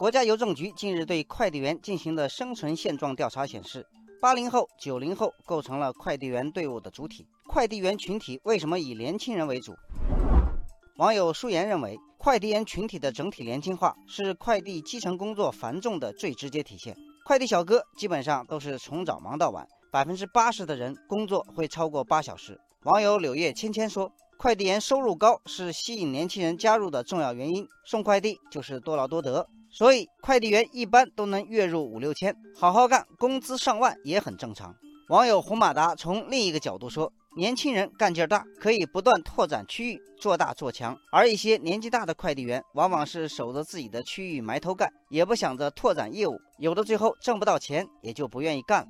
国家邮政局近日对快递员进行的生存现状调查显示，八零后、九零后构成了快递员队伍的主体。快递员群体为什么以年轻人为主？网友舒言认为，快递员群体的整体年轻化是快递基层工作繁重的最直接体现。快递小哥基本上都是从早忙到晚，百分之八十的人工作会超过八小时。网友柳叶芊芊说。快递员收入高是吸引年轻人加入的重要原因。送快递就是多劳多得，所以快递员一般都能月入五六千，好好干，工资上万也很正常。网友红马达从另一个角度说，年轻人干劲儿大，可以不断拓展区域，做大做强；而一些年纪大的快递员，往往是守着自己的区域埋头干，也不想着拓展业务，有的最后挣不到钱，也就不愿意干了。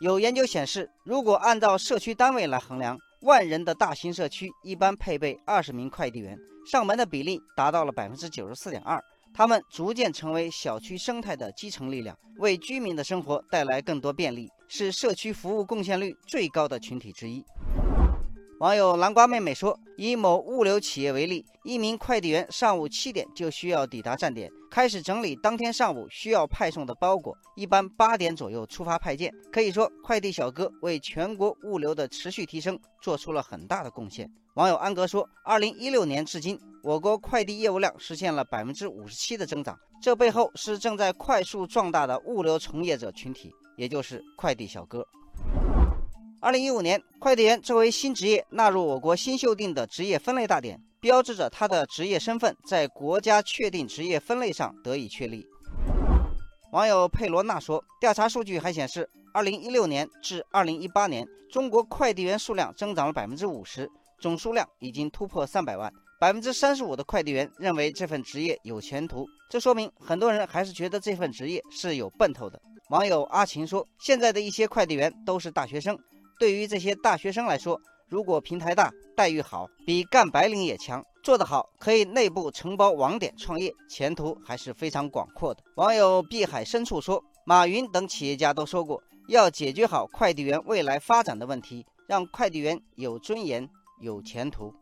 有研究显示，如果按照社区单位来衡量，万人的大型社区一般配备二十名快递员，上门的比例达到了百分之九十四点二。他们逐渐成为小区生态的基层力量，为居民的生活带来更多便利，是社区服务贡献率最高的群体之一。网友南瓜妹妹说：“以某物流企业为例，一名快递员上午七点就需要抵达站点，开始整理当天上午需要派送的包裹，一般八点左右出发派件。可以说，快递小哥为全国物流的持续提升做出了很大的贡献。”网友安格说：“二零一六年至今，我国快递业务量实现了百分之五十七的增长，这背后是正在快速壮大的物流从业者群体，也就是快递小哥。”二零一五年，快递员作为新职业纳入我国新修订的职业分类大典，标志着他的职业身份在国家确定职业分类上得以确立。网友佩罗娜说：“调查数据还显示，二零一六年至二零一八年，中国快递员数量增长了百分之五十，总数量已经突破三百万。百分之三十五的快递员认为这份职业有前途，这说明很多人还是觉得这份职业是有奔头的。”网友阿琴说：“现在的一些快递员都是大学生。”对于这些大学生来说，如果平台大、待遇好，比干白领也强，做得好可以内部承包网点创业，前途还是非常广阔的。网友碧海深处说，马云等企业家都说过，要解决好快递员未来发展的问题，让快递员有尊严、有前途。